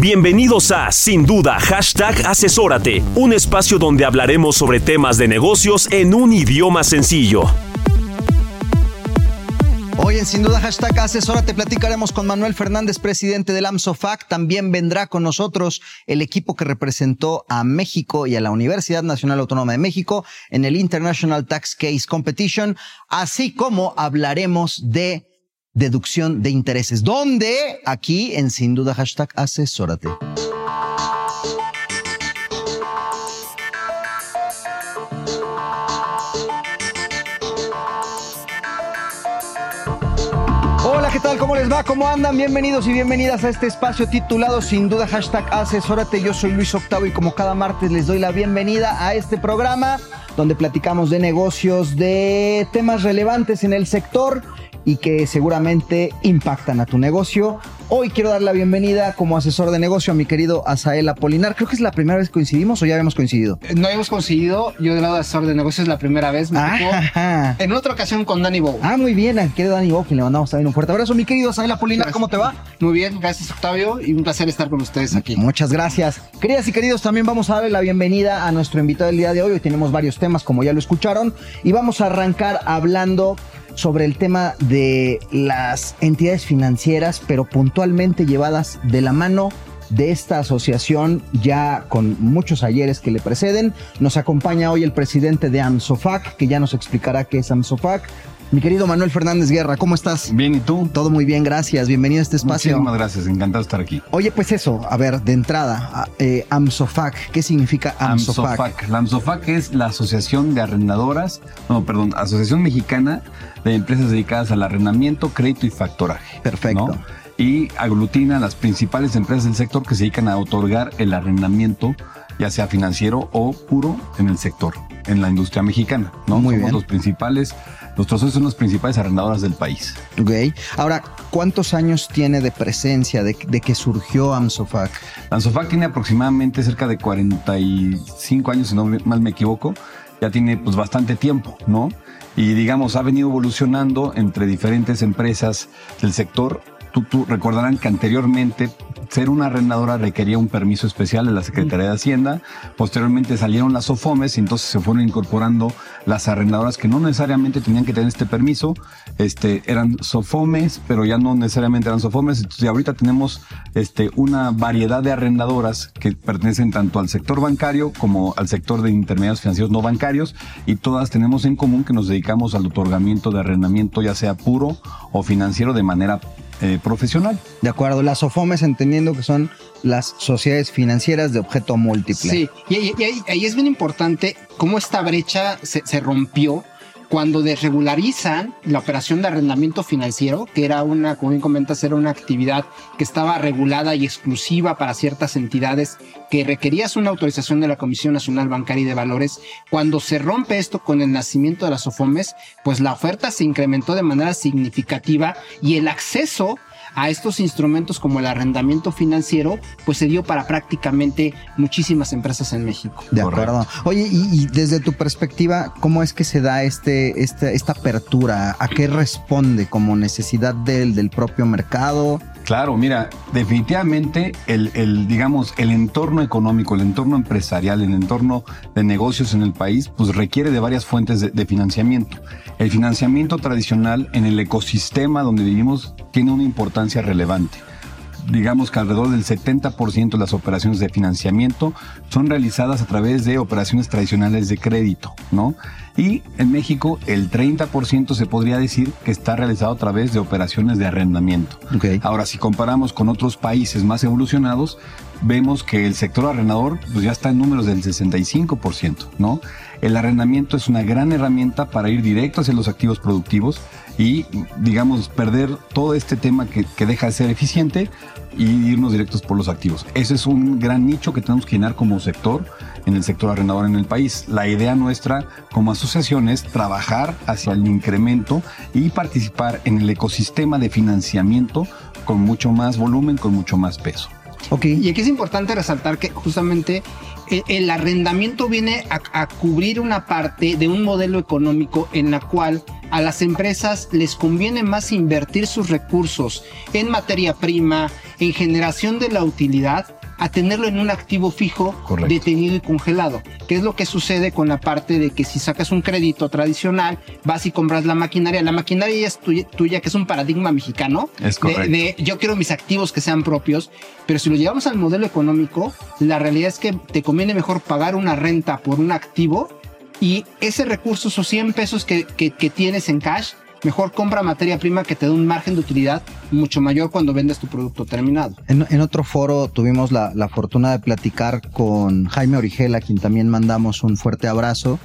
Bienvenidos a Sin Duda Hashtag Asesórate, un espacio donde hablaremos sobre temas de negocios en un idioma sencillo. Hoy en Sin Duda Hashtag Asesórate platicaremos con Manuel Fernández, presidente del AMSOFAC. También vendrá con nosotros el equipo que representó a México y a la Universidad Nacional Autónoma de México en el International Tax Case Competition, así como hablaremos de deducción de intereses. ¿Dónde? Aquí en Sin Duda Hashtag Asesórate. ¿Cómo les va? ¿Cómo andan? Bienvenidos y bienvenidas a este espacio titulado Sin Duda Hashtag Asesórate. Yo soy Luis Octavo y como cada martes les doy la bienvenida a este programa donde platicamos de negocios, de temas relevantes en el sector y que seguramente impactan a tu negocio. Hoy quiero dar la bienvenida como asesor de negocio a mi querido Asael Apolinar. Creo que es la primera vez que coincidimos o ya habíamos coincidido. No habíamos coincidido. Yo del lado de asesor de negocios es la primera vez. Me Ajá. en otra ocasión con Danny Bow. Ah, muy bien, al querido Dani Bock, le mandamos también un fuerte abrazo. Mi querido Asael Apolinar, ¿cómo te va? Muy bien, gracias Octavio y un placer estar con ustedes aquí. Muchas gracias. Queridas y queridos, también vamos a darle la bienvenida a nuestro invitado del día de hoy. Hoy tenemos varios temas, como ya lo escucharon, y vamos a arrancar hablando sobre el tema de las entidades financieras, pero puntualmente llevadas de la mano de esta asociación ya con muchos ayeres que le preceden. Nos acompaña hoy el presidente de AMSOFAC, que ya nos explicará qué es AMSOFAC. Mi querido Manuel Fernández Guerra, ¿cómo estás? Bien, ¿y tú? Todo muy bien, gracias. Bienvenido a este espacio. Muchísimas gracias, encantado de estar aquí. Oye, pues eso, a ver, de entrada, eh, AMSOFAC, ¿qué significa AMSOFAC? AMSOFAC. La AMSOFAC es la Asociación de Arrendadoras, no, perdón, Asociación Mexicana de Empresas Dedicadas al Arrendamiento, Crédito y Factoraje. Perfecto. ¿no? Y aglutina las principales empresas del sector que se dedican a otorgar el arrendamiento, ya sea financiero o puro, en el sector, en la industria mexicana. ¿no? Muy Somos bien. los principales, nuestros socios son las principales arrendadoras del país. Ok. Ahora, ¿cuántos años tiene de presencia de, de que surgió AMSOFAC? AMSOFAC tiene aproximadamente cerca de 45 años, si no mal me equivoco. Ya tiene pues bastante tiempo, ¿no? Y digamos, ha venido evolucionando entre diferentes empresas del sector. Tú, recordarán que anteriormente ser una arrendadora requería un permiso especial de la Secretaría de Hacienda. Posteriormente salieron las SOFOMES y entonces se fueron incorporando las arrendadoras que no necesariamente tenían que tener este permiso. Este, eran SOFOMES, pero ya no necesariamente eran SOFOMES. Entonces ahorita tenemos este, una variedad de arrendadoras que pertenecen tanto al sector bancario como al sector de intermediarios financieros no bancarios y todas tenemos en común que nos dedicamos al otorgamiento de arrendamiento ya sea puro o financiero de manera eh, profesional. De acuerdo, las SOFOMES entendiendo que son las sociedades financieras de objeto múltiple. Sí, y, y- y ahí, ahí es bien importante cómo esta brecha se, se rompió cuando desregularizan la operación de arrendamiento financiero, que era una, como bien comentas, era una actividad que estaba regulada y exclusiva para ciertas entidades que requerías una autorización de la Comisión Nacional Bancaria y de Valores. Cuando se rompe esto con el nacimiento de las OFOMES, pues la oferta se incrementó de manera significativa y el acceso a estos instrumentos como el arrendamiento financiero, pues se dio para prácticamente muchísimas empresas en México. De acuerdo. Oye, y, y desde tu perspectiva, ¿cómo es que se da este, este, esta apertura? ¿A qué responde? ¿Como necesidad del, del propio mercado? Claro, mira, definitivamente el, el, digamos, el entorno económico, el entorno empresarial, el entorno de negocios en el país, pues requiere de varias fuentes de, de financiamiento. El financiamiento tradicional en el ecosistema donde vivimos tiene una importancia relevante. Digamos que alrededor del 70% de las operaciones de financiamiento son realizadas a través de operaciones tradicionales de crédito, ¿no? Y en México el 30% se podría decir que está realizado a través de operaciones de arrendamiento. Ok. Ahora, si comparamos con otros países más evolucionados, vemos que el sector arrendador pues ya está en números del 65%, ¿no? El arrendamiento es una gran herramienta para ir directo hacia los activos productivos y, digamos, perder todo este tema que, que deja de ser eficiente y irnos directos por los activos. Ese es un gran nicho que tenemos que llenar como sector en el sector arrendador en el país. La idea nuestra como asociación es trabajar hacia el incremento y participar en el ecosistema de financiamiento con mucho más volumen, con mucho más peso. Ok. Y aquí es importante resaltar que justamente el, el arrendamiento viene a, a cubrir una parte de un modelo económico en la cual a las empresas les conviene más invertir sus recursos en materia prima, en generación de la utilidad, a tenerlo en un activo fijo, Correcto. detenido y congelado. Que es lo que sucede con la parte de que si sacas un crédito tradicional, vas y compras la maquinaria. La maquinaria ya es tuya, tuya, que es un paradigma mexicano. Es de- correcto. de yo quiero mis activos que sean propios, pero si lo llevamos al modelo económico, la realidad es que te conviene mejor pagar una renta por un activo y ese recurso, esos 100 pesos que, que- que tienes en cash, mejor compra materia prima que te da un margen de utilidad mucho mayor cuando vendes tu producto terminado. En, en otro foro tuvimos la, la fortuna de platicar con Jaime Origel, a quien también mandamos un fuerte abrazo,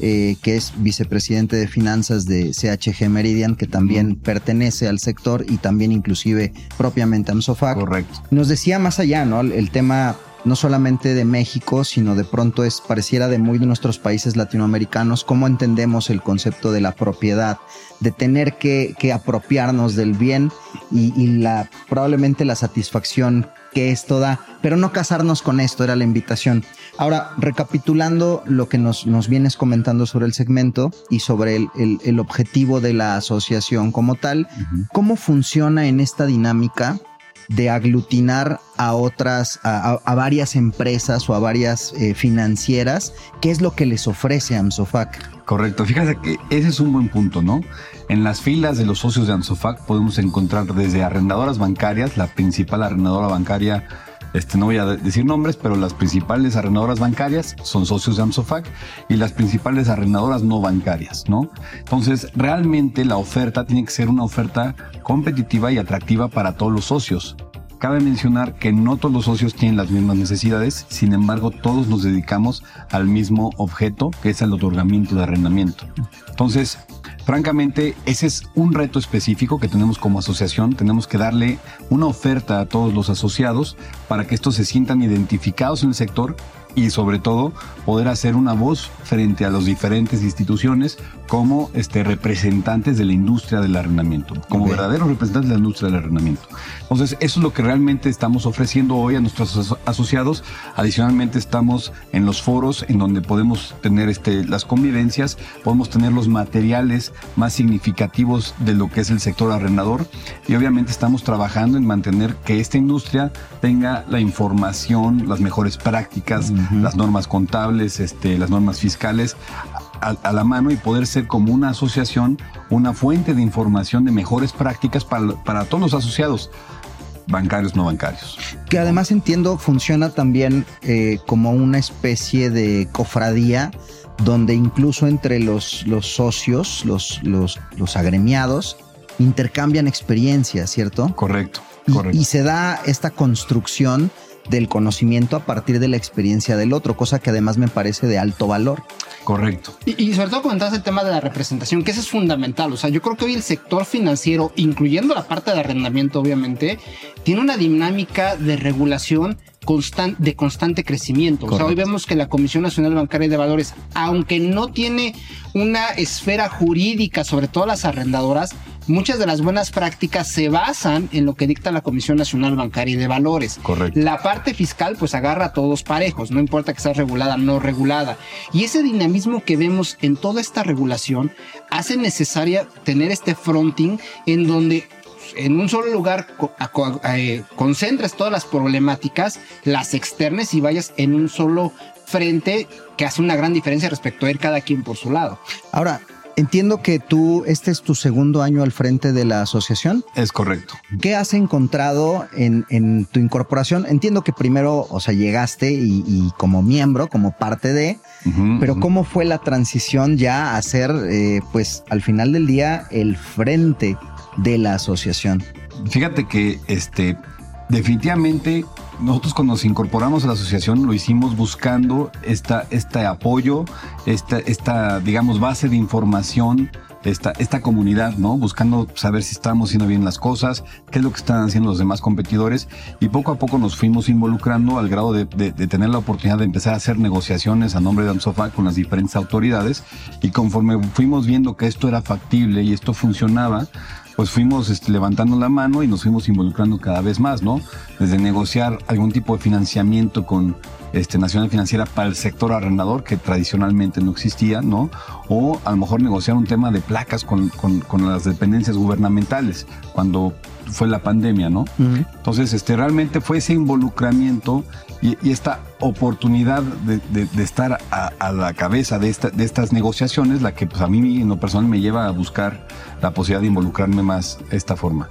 eh, que es vicepresidente de finanzas de CHG Meridian, que también pertenece al sector y también inclusive propiamente a Amsofac. Correcto. Nos decía más allá, ¿no? El, el tema no solamente de México, sino de pronto es pareciera de muy de nuestros países latinoamericanos, cómo entendemos el concepto de la propiedad, de tener que, que apropiarnos del bien y, y la probablemente la satisfacción que esto da, pero no casarnos con esto, era la invitación. Ahora, recapitulando lo que nos, nos vienes comentando sobre el segmento y sobre el, el- el objetivo de la asociación como tal, ¿cómo funciona en esta dinámica de aglutinar a otras, a, varias empresas o a varias eh, financieras? ¿Qué es lo que les ofrece Amsofac? Correcto, fíjate que ese es un buen punto, ¿no? En las filas de los socios de Ansofac podemos encontrar desde arrendadoras bancarias, la principal arrendadora bancaria, este, no voy a de- decir nombres, pero las principales arrendadoras bancarias son socios de Amsofac y las principales arrendadoras no bancarias, ¿no? Entonces, realmente la oferta tiene que ser una oferta competitiva y atractiva para todos los socios. Cabe mencionar que no todos los socios tienen las mismas necesidades, sin embargo todos nos dedicamos al mismo objeto, que es el otorgamiento de arrendamiento. Entonces, francamente, ese es un reto específico que tenemos como asociación. Tenemos que darle una oferta a todos los asociados para que estos se sientan identificados en el sector y sobre todo poder hacer una voz frente a las diferentes instituciones como este, representantes de la industria del arrendamiento, como verdaderos representantes de la industria del arrendamiento. Entonces, eso es lo que realmente estamos ofreciendo hoy a nuestros aso- asociados. Adicionalmente, estamos en los foros en donde podemos tener este, las convivencias, podemos tener los materiales más significativos de lo que es el sector arrendador y obviamente estamos trabajando en mantener que esta industria tenga la información, las mejores prácticas, las normas contables, este, las normas fiscales a, a la mano y poder ser como una asociación, una fuente de información de mejores prácticas para, para todos los asociados, bancarios, no bancarios. Que además entiendo funciona también eh, como una especie de cofradía donde incluso entre los, los socios, los, los, los agremiados, intercambian experiencias, ¿cierto? Correcto, Y- correcto. Y, se da esta construcción del conocimiento a partir de la experiencia del otro, cosa que además me parece de alto valor. correcto. Y, y sobre todo comentabas el tema de la representación, que eso es fundamental. O sea, yo creo que hoy el sector financiero, incluyendo la parte de arrendamiento, obviamente, tiene una dinámica de regulación de constante crecimiento. O sea, hoy vemos que la Comisión Nacional Bancaria de Valores, aunque no tiene una esfera jurídica sobre todas las arrendadoras, muchas de las buenas prácticas se basan en lo que dicta la Comisión Nacional Bancaria de Valores. Correcto. La parte fiscal pues agarra a todos parejos, no importa que sea regulada o no regulada. Y ese dinamismo que vemos en toda esta regulación hace necesaria tener este fronting en donde en un solo lugar eh, concentres todas las problemáticas, las externes y vayas en un solo frente que hace una gran diferencia respecto a ir cada quien por su lado. Ahora, entiendo que tú, este es tu segundo año al frente de la asociación. Es correcto. ¿Qué has encontrado en, en tu incorporación? Entiendo que primero, o sea, llegaste y, y como miembro, como parte de, pero. ¿cómo fue la transición ya a ser, eh, pues, al final del día, el frente de la asociación? Fíjate que este definitivamente nosotros cuando nos incorporamos a la asociación lo hicimos buscando esta, este apoyo, esta, esta, digamos, base de información esta, esta comunidad, ¿no? Buscando saber si estamos haciendo bien las cosas, qué es lo que están haciendo los demás competidores y poco a poco nos fuimos involucrando al grado de, de, de tener la oportunidad de empezar a hacer negociaciones a nombre de Amsofa con las diferentes autoridades y conforme fuimos viendo que esto era factible y esto funcionaba, pues fuimos este, levantando la mano y nos fuimos involucrando cada vez más, ¿no? Desde negociar algún tipo de financiamiento con este, Nacional Financiera para el sector arrendador, que tradicionalmente no existía, ¿no? O a lo mejor negociar un tema de placas con, con, con las dependencias gubernamentales, cuando fue la pandemia, ¿no? Uh -huh. Entonces, este, realmente fue ese involucramiento y, y esta oportunidad de, de, de estar a, a, la cabeza de, esta, de estas negociaciones, la que pues, a mí en lo personal me lleva a buscar la posibilidad de involucrarme más de esta forma.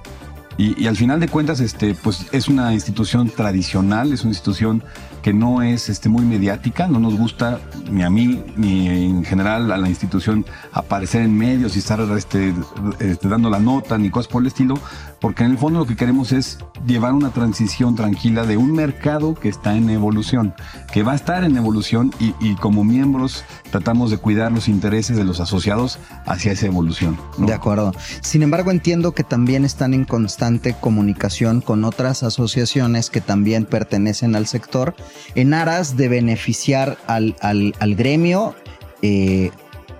Y, y, al final de cuentas, este, pues es una institución tradicional, es una institución que no es este, muy mediática, no nos gusta ni a mí ni en general a la institución aparecer en medios y estar este, este, dando la nota ni cosas por el estilo, porque en el fondo lo que queremos es llevar una transición tranquila de un mercado que está en evolución, que va a estar en evolución y, como miembros tratamos de cuidar los intereses de los asociados hacia esa evolución. De acuerdo. Sin embargo, entiendo que también están en constante comunicación con otras asociaciones que también pertenecen al sector en aras de beneficiar al, al, gremio. Eh,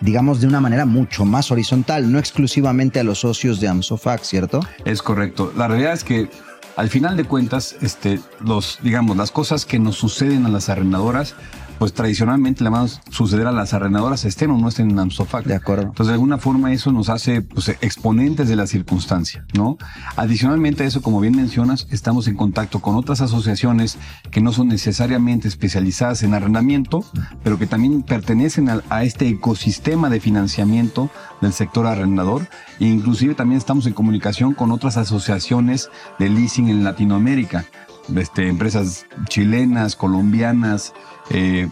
digamos, de una manera mucho más horizontal, no exclusivamente a los socios de AMSOFAC, ¿cierto? Es correcto. La realidad es que al final de cuentas, este, los, digamos, las cosas que nos suceden a las arrendadoras pues tradicionalmente le vamos a suceder a las arrendadoras estén o no estén en AMSOFAC. De acuerdo. Entonces, de alguna forma eso nos hace pues, exponentes de la circunstancia, ¿no? Adicionalmente a eso, como bien mencionas, estamos en contacto con otras asociaciones que no son necesariamente especializadas en arrendamiento, pero que también pertenecen a, a este ecosistema de financiamiento del sector arrendador. E inclusive también estamos en comunicación con otras asociaciones de leasing en Latinoamérica. Este, empresas chilenas, colombianas, eh,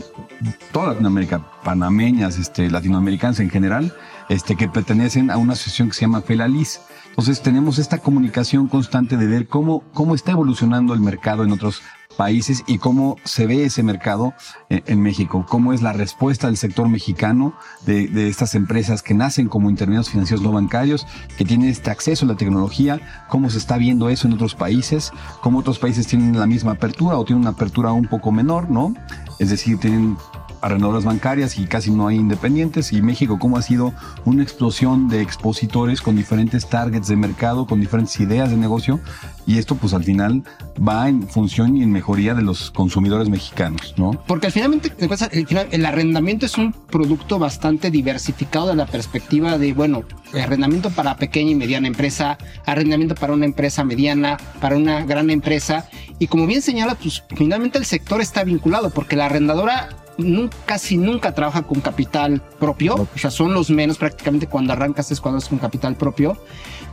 toda Latinoamérica, panameñas, este, latinoamericanas en general, este, que pertenecen a una asociación que se llama FELALIS. Entonces tenemos esta comunicación constante de ver cómo, cómo está evolucionando el mercado en otros países y cómo se ve ese mercado en, en México, cómo es la respuesta del sector mexicano de, de, estas empresas que nacen como intermediarios financieros no bancarios, que tienen este acceso a la tecnología, cómo se está viendo eso en otros países, cómo otros países tienen la misma apertura o tienen una apertura un poco menor, ¿no? Es decir, tienen arrendadoras bancarias y casi no hay independientes. Y México, cómo ha sido una explosión de expositores con diferentes targets de mercado, con diferentes ideas de negocio. Y esto, pues al final, va en función y en mejoría de los consumidores mexicanos, ¿no? Porque al final, al final, el arrendamiento es un producto bastante diversificado de la perspectiva de, bueno, arrendamiento para pequeña y mediana empresa, arrendamiento para una empresa mediana, para una gran empresa. Y como bien señala, pues finalmente el sector está vinculado porque la arrendadora nunca, casi nunca trabaja con capital propio, o sea, son los menos prácticamente cuando arrancas es cuando es con capital propio,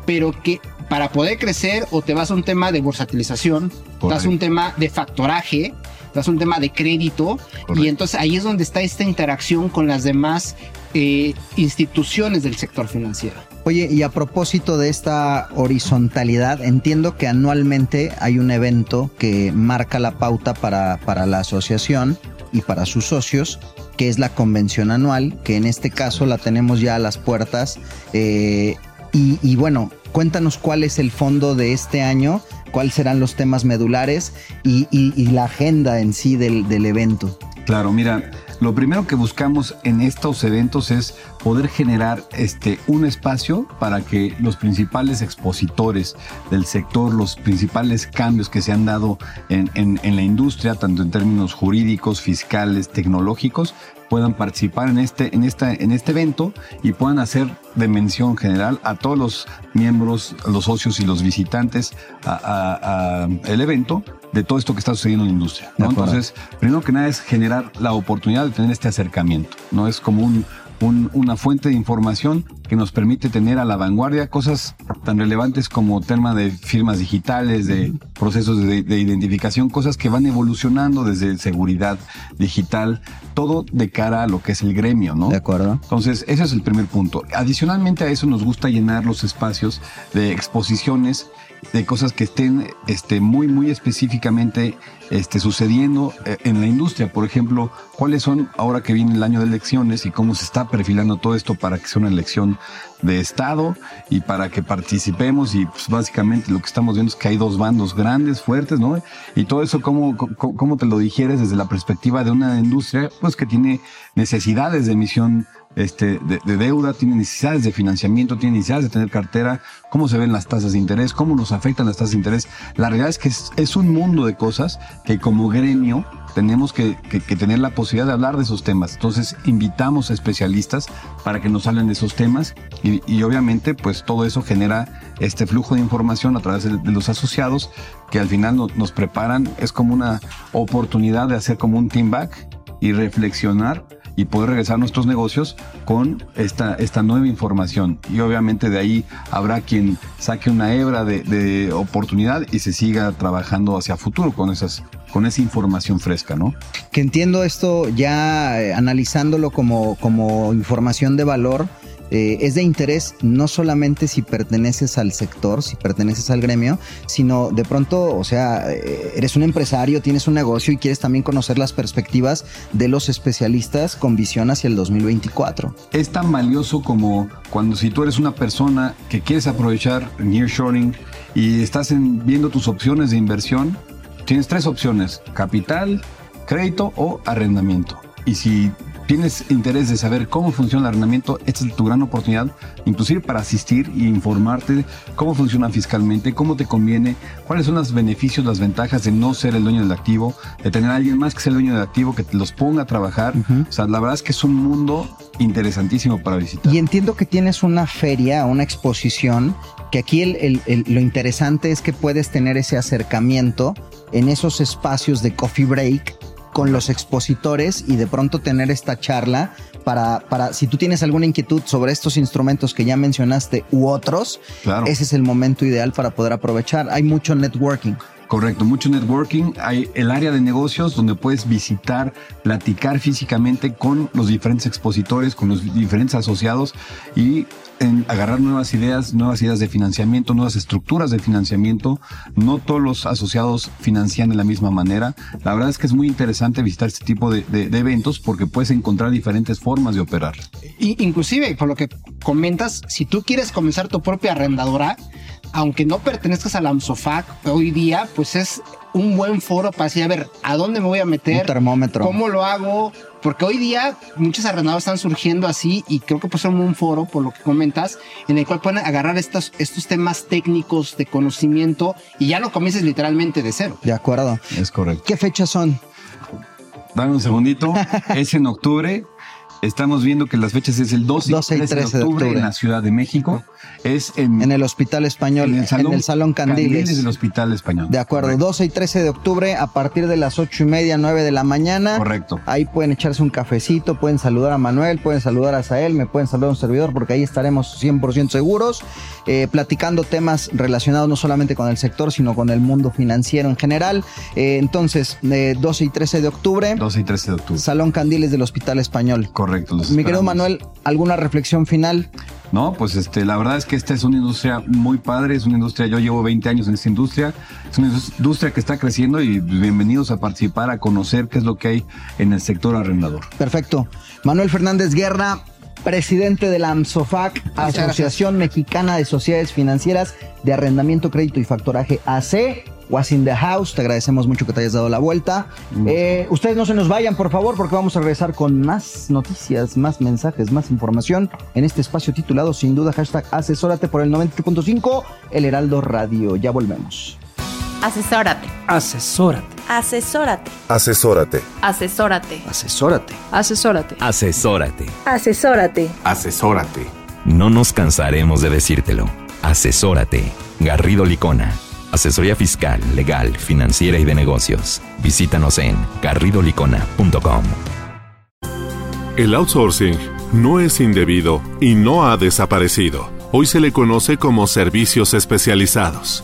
pero que para poder crecer o te vas a un tema de bursatilización, te vas a un tema de factoraje, te vas a un tema de crédito, Correcto. y entonces ahí es donde está esta interacción con las demás eh, instituciones del sector financiero. Oye, y a propósito de esta horizontalidad, entiendo que anualmente hay un evento que marca la pauta para, para la asociación y para sus socios, que es la convención anual, que en este caso la tenemos ya a las puertas. Eh, y, bueno, cuéntanos cuál es el fondo de este año, cuáles serán los temas medulares y, la agenda en sí del evento. Claro, mira, lo primero que buscamos en estos eventos es poder generar este, un espacio para que los principales expositores del sector, los principales cambios que se han dado en, en, en la industria, tanto en términos jurídicos, fiscales, tecnológicos, puedan participar en este, en, esta, en este evento y puedan hacer de mención general a todos los miembros, los socios y los visitantes al evento de todo esto que está sucediendo en la industria. ¿no? Entonces, primero que nada es generar la oportunidad de tener este acercamiento. No es como un, un, una fuente de información que nos permite tener a la vanguardia cosas tan relevantes como tema de firmas digitales, de procesos de, de identificación, cosas que van evolucionando desde seguridad digital, todo de cara a lo que es el gremio, ¿no? De acuerdo. Entonces, ese es el primer punto. Adicionalmente a eso nos gusta llenar los espacios de exposiciones de cosas que estén este, muy, muy específicamente este, sucediendo eh, en la industria. Por ejemplo, cuáles son, ahora que viene el año de elecciones y cómo se está perfilando todo esto para que sea una elección de Estado y para que participemos y pues, básicamente lo que estamos viendo es que hay dos bandos grandes, fuertes, ¿no? Y todo eso, ¿cómo, cómo, te lo digieres desde la perspectiva de una industria pues que tiene necesidades de emisión este, de, de, deuda, tiene necesidades de financiamiento, tiene necesidades de tener cartera, cómo se ven las tasas de interés, cómo nos afectan las tasas de interés. La realidad es que es, un mundo de cosas que como gremio tenemos que, que, tener la posibilidad de hablar de esos temas. Entonces invitamos a especialistas para que nos hablen de esos temas y, y obviamente pues todo eso genera este flujo de información a través de, los asociados que al final no, nos preparan. Es como una oportunidad de hacer como un team back y reflexionar y poder regresar a nuestros negocios con esta, esta nueva información. Y obviamente de ahí habrá quien saque una hebra de, de oportunidad y se siga trabajando hacia futuro con esas con esa información fresca, ¿no? Que entiendo esto ya eh, analizándolo como, como información de valor, eh, es de interés no solamente si perteneces al sector, si perteneces al gremio, sino de pronto, o sea, eh, eres un empresario, tienes un negocio y quieres también conocer las perspectivas de los especialistas con visión hacia el 2024. Es tan valioso como cuando si tú eres una persona que quieres aprovechar nearshoring y estás en, viendo tus opciones de inversión, tienes tres opciones, capital, crédito o arrendamiento. Y si tienes interés de saber cómo funciona el arrendamiento, esta es tu gran oportunidad, inclusive para asistir e informarte cómo funciona fiscalmente, cómo te conviene, cuáles son los beneficios, las ventajas de no ser el dueño del activo, de tener a alguien más que sea el dueño del activo, que te los ponga a trabajar. Uh -huh. O sea, la verdad es que es un mundo interesantísimo para visitar. Y entiendo que tienes una feria, una exposición, que aquí el, el, el, lo interesante es que puedes tener ese acercamiento en esos espacios de coffee break con los expositores y de pronto tener esta charla para, para si tú tienes alguna inquietud sobre estos instrumentos que ya mencionaste u otros, claro. ese es el momento ideal para poder aprovechar. Hay mucho networking. Correcto, mucho networking. Hay el área de negocios donde puedes visitar, platicar físicamente con los diferentes expositores, con los diferentes asociados y en agarrar nuevas ideas, nuevas ideas de financiamiento, nuevas estructuras de financiamiento. No todos los asociados financian de la misma manera. La verdad es que es muy interesante visitar este tipo de, eventos porque puedes encontrar diferentes formas de operar. Y, inclusive, por lo que comentas, si tú quieres comenzar tu propia arrendadora, aunque no pertenezcas a la AMSOFAC hoy día, pues es un buen foro para decir, a ver, ¿a dónde me voy a meter? Un termómetro. ¿Cómo lo hago? Porque hoy día muchos arrendados están surgiendo así y creo que puede ser un foro, por lo que comentas, en el cual pueden agarrar estos, estos temas técnicos de conocimiento y ya no comiences literalmente de cero. De acuerdo. Es correcto. ¿Qué fechas son? Dame un segundito. es en octubre. Estamos viendo que las fechas es el 12 y 13, 13 de, octubre de, octubre en la Ciudad de México. Es en, en el Hospital Español, en el Salón, en el salón Candiles. Candiles del Hospital Español. De acuerdo, Correcto. 12 y 13 de octubre a partir de las 8 y media, 9 de la mañana. Correcto. Ahí pueden echarse un cafecito, pueden saludar a Manuel, pueden saludar a Sael, me pueden saludar a un servidor porque ahí estaremos 100% seguros, eh, platicando temas relacionados no solamente con el sector, sino con el mundo financiero en general. Eh, entonces, eh, 12 y 13 de octubre. 12 y 13 de octubre. Salón Candiles del Hospital Español. Correcto. Mi querido Manuel, ¿alguna reflexión final? No, pues este, la verdad es que esta es una industria muy padre, es una industria, yo llevo 20 años en esta industria, es una industria que está creciendo y bienvenidos a participar, a conocer qué es lo que hay en el sector arrendador. Perfecto. Manuel Fernández Guerra, presidente de la AMSOFAC, Asociación Mexicana de Sociedades Financieras de Arrendamiento, Crédito y Factoraje AC. Was in the house, te agradecemos mucho que te hayas dado la vuelta. Eh, ustedes no se nos vayan, por favor, porque vamos a regresar con más noticias, más mensajes, más información en este espacio titulado, sin duda, hashtag asesórate por el 90.5, El Heraldo Radio. Ya volvemos. Asesórate. Asesórate. Asesórate. Asesórate. Asesórate. Asesórate. Asesórate. Asesórate. Asesórate. Asesórate. No nos cansaremos de decírtelo. Asesórate. Garrido Licona. Asesoría fiscal, legal, financiera y de negocios. Visítanos en garridolicona.com. El outsourcing no es indebido y no ha desaparecido. Hoy se le conoce como servicios especializados.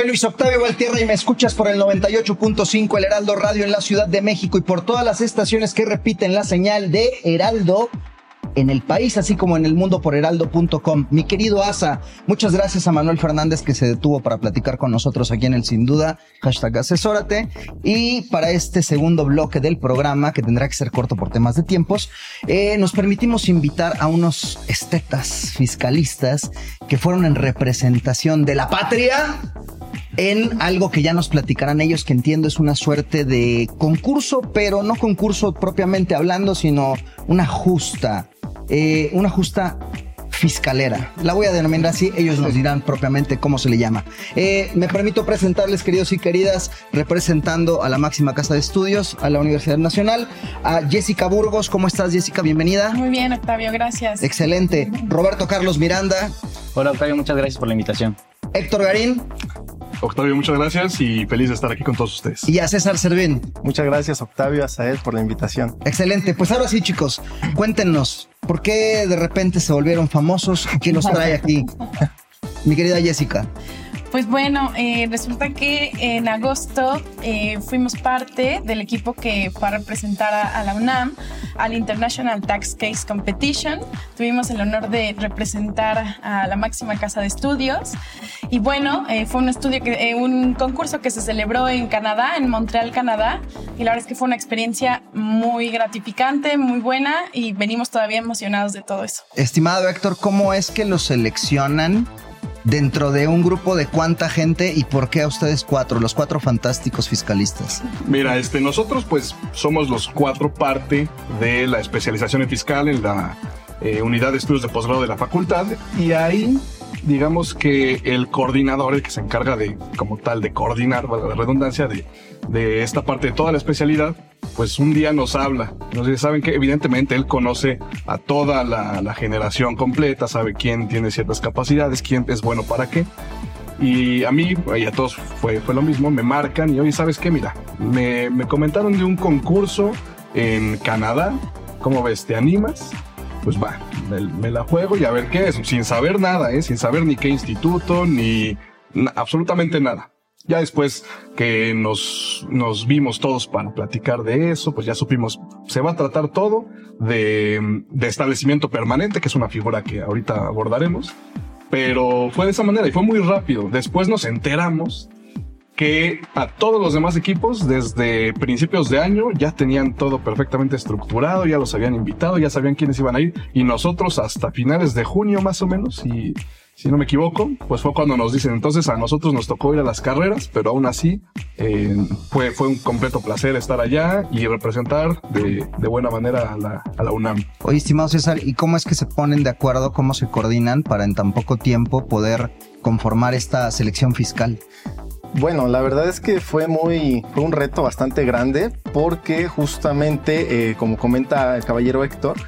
Soy Luis Octavio Valtierra y me escuchas por el 98.5 El Heraldo Radio en la Ciudad de México y por todas las estaciones que repiten la señal de Heraldo en el país, así como en el mundo por heraldo.com. Mi querido Asa, muchas gracias a Manuel Fernández que se detuvo para platicar con nosotros aquí en el Sin Duda, hashtag asesórate. Y para este segundo bloque del programa, que tendrá que ser corto por temas de tiempos, eh, nos permitimos invitar a unos estetas fiscalistas que fueron en representación de la patria en algo que ya nos platicarán ellos, que entiendo es una suerte de concurso, pero no concurso propiamente hablando, sino una justa, eh, una justa fiscalera. La voy a denominar así, ellos nos dirán propiamente cómo se le llama. Eh, me permito presentarles, queridos y queridas, representando a la máxima casa de estudios, a la Universidad Nacional, a Jessica Burgos. ¿Cómo estás, Jessica? Bienvenida. Muy bien, Octavio, gracias. Excelente. Roberto Carlos Miranda. Hola, Octavio, muchas gracias por la invitación. Héctor Garín. Octavio, muchas gracias y feliz de estar aquí con todos ustedes. Y a César Servín. Muchas gracias, Octavio, a Saed por la invitación. Excelente. Pues ahora sí, chicos, cuéntenos, ¿por qué de repente se volvieron famosos y quién los trae aquí? Mi querida Jessica. Pues bueno, eh, resulta que en agosto eh, fuimos parte del equipo que fue a representar a, la UNAM al International Tax Case Competition. Tuvimos el honor de representar a la máxima casa de estudios. Y bueno, eh, fue un estudio que, un concurso que se celebró en Canadá, en Montreal, Canadá. Y la verdad es que fue una experiencia muy gratificante, muy buena y venimos todavía emocionados de todo eso. Estimado Héctor, ¿cómo es que lo seleccionan? Dentro de un grupo de cuánta gente y por qué a ustedes cuatro, los cuatro fantásticos fiscalistas? Mira, este, nosotros pues somos los cuatro parte de la especialización en fiscal en la eh, unidad de estudios de posgrado de la facultad y ahí digamos que el coordinador, el que se encarga de, como tal, de coordinar, la redundancia, de, de esta parte de toda la especialidad, pues un día nos habla. Nos dice, saben que evidentemente él conoce a toda la, generación completa, sabe quién tiene ciertas capacidades, quién es bueno para qué. Y a mí, y a todos fue, fue lo mismo, me marcan y oye, ¿sabes qué? Mira, me, me comentaron de un concurso en Canadá, ¿cómo ves? ¿Te animas? Pues va, me, me, la juego y a ver qué es, sin saber nada, ¿eh? sin saber ni qué instituto, ni absolutamente nada. Ya después que nos, nos vimos todos para platicar de eso, pues ya supimos, se va a tratar todo de, de establecimiento permanente, que es una figura que ahorita abordaremos, pero fue de esa manera y fue muy rápido. Después nos enteramos que a todos los demás equipos desde principios de año ya tenían todo perfectamente estructurado, ya los habían invitado, ya sabían quiénes iban a ir y nosotros hasta finales de junio más o menos y si no me equivoco, pues fue cuando nos dicen, entonces a nosotros nos tocó ir a las carreras, pero aún así eh, fue, fue un completo placer estar allá y representar de, de buena manera a la, a la, UNAM. Oye, estimado César, ¿y cómo es que se ponen de acuerdo, cómo se coordinan para en tan poco tiempo poder conformar esta selección fiscal? Bueno, la verdad es que fue muy, fue un reto bastante grande porque justamente, eh, como comenta el caballero Héctor,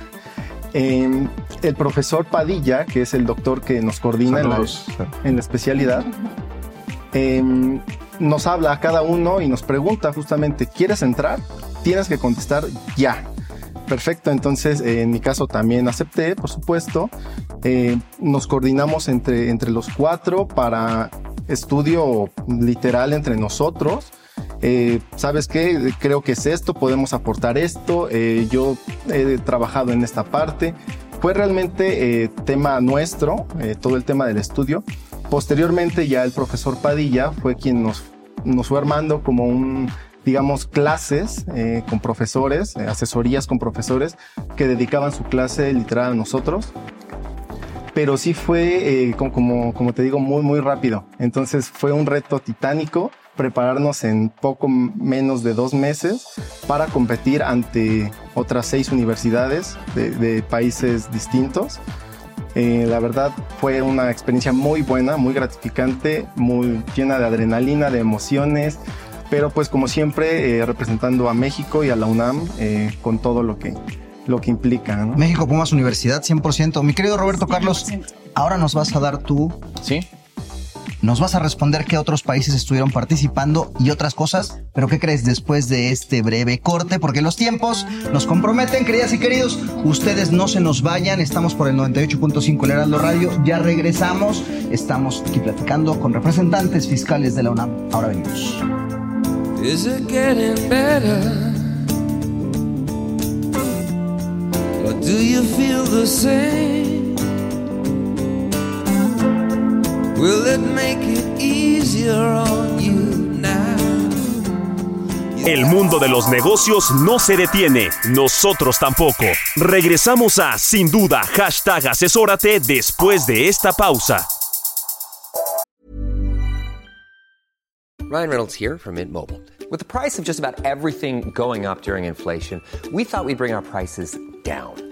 eh, el profesor Padilla, que es el doctor que nos coordina en la, en la, especialidad, eh, nos habla a cada uno y nos pregunta justamente, ¿quieres entrar? Tienes que contestar ya. Perfecto, entonces eh, en mi caso también acepté, por supuesto. Eh, nos coordinamos entre, entre los cuatro para estudio literal entre nosotros. Eh, ¿sabes qué? Creo que es esto, podemos aportar esto, eh, yo he trabajado en esta parte. Fue realmente eh, tema nuestro, eh, todo el tema del estudio. Posteriormente ya el profesor Padilla fue quien nos, nos fue armando como un, digamos, clases eh, con profesores, asesorías con profesores que dedicaban su clase literal a nosotros pero sí fue, eh, como, como, como, te digo, muy, muy rápido. Entonces fue un reto titánico prepararnos en poco menos de dos meses para competir ante otras seis universidades de, de países distintos. Eh, la verdad fue una experiencia muy buena, muy gratificante, muy llena de adrenalina, de emociones, pero pues como siempre eh, representando a México y a la UNAM eh, con todo lo que, lo que implica. ¿no? México Pumas Universidad, 100%. Mi querido Roberto Carlos, ahora nos vas a dar tú. Sí. Nos vas a responder qué otros países estuvieron participando y otras cosas, pero ¿qué crees después de este breve corte? Porque los tiempos nos comprometen, queridas y queridos. Ustedes no se nos vayan, estamos por el 98.5 El Heraldo Radio, ya regresamos, estamos aquí platicando con representantes fiscales de la UNAM. Ahora venimos. Is it getting better? Or do you feel the same? Will it make it easier on you now? El mundo de los negocios no se detiene, nosotros tampoco. Regresamos a Sin Duda, hashtag asesórate después de esta pausa. Ryan Reynolds here from Mint Mobile. With the price of just about everything going up during inflation, we thought we'd bring our prices down.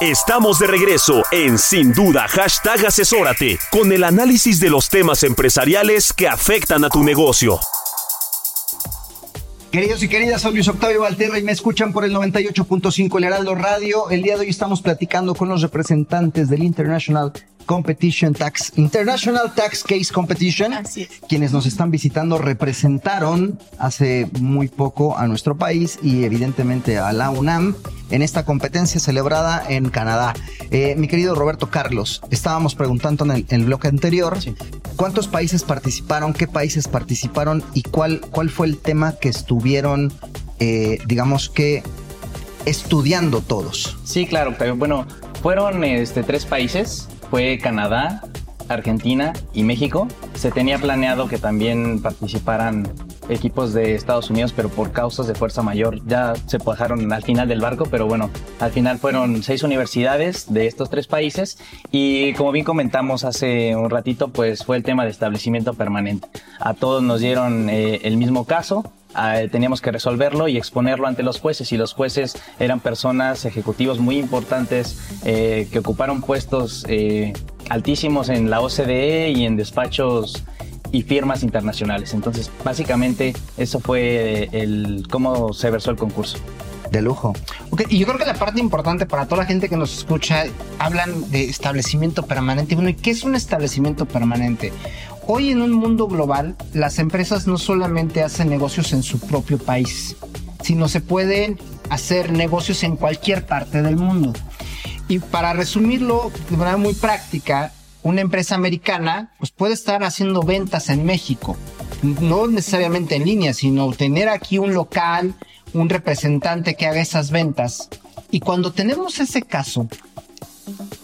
Estamos de regreso en Sin Duda, hashtag asesórate, con el análisis de los temas empresariales que afectan a tu negocio. Queridos y queridas, soy Luis Octavio Valterra y me escuchan por el 98.5 El Heraldo Radio. El día de hoy estamos platicando con los representantes del International Competition Tax, International Tax Case Competition, quienes nos están visitando representaron hace muy poco a nuestro país y evidentemente a la UNAM en esta competencia celebrada en Canadá. Eh, mi querido Roberto Carlos, estábamos preguntando en el, en el bloque anterior cuántos países participaron, qué países participaron y cuál, cuál fue el tema que estuvieron, eh, digamos que, estudiando todos. Sí, claro, pero bueno, fueron este, tres países, fue Canadá, Argentina y México. Se tenía planeado que también participaran equipos de Estados Unidos, pero por causas de fuerza mayor ya se bajaron al final del barco, pero bueno, al final fueron seis universidades de estos tres países y como bien comentamos hace un ratito, pues fue el tema de establecimiento permanente. A todos nos dieron eh, el mismo caso, eh, teníamos que resolverlo y exponerlo ante los jueces y los jueces eran personas ejecutivos muy importantes eh, que ocuparon puestos eh, altísimos en la OCDE y en despachos y firmas internacionales. Entonces, básicamente, eso fue el cómo se versó el concurso. De lujo. Ok, y yo creo que la parte importante para toda la gente que nos escucha, hablan de establecimiento permanente. Bueno, ¿y qué es un establecimiento permanente? Hoy en un mundo global, las empresas no solamente hacen negocios en su propio país, sino se pueden hacer negocios en cualquier parte del mundo. Y para resumirlo de manera muy práctica, una empresa americana pues puede estar haciendo ventas en México, no necesariamente en línea, sino tener aquí un local, un representante que haga esas ventas. Y cuando tenemos ese caso,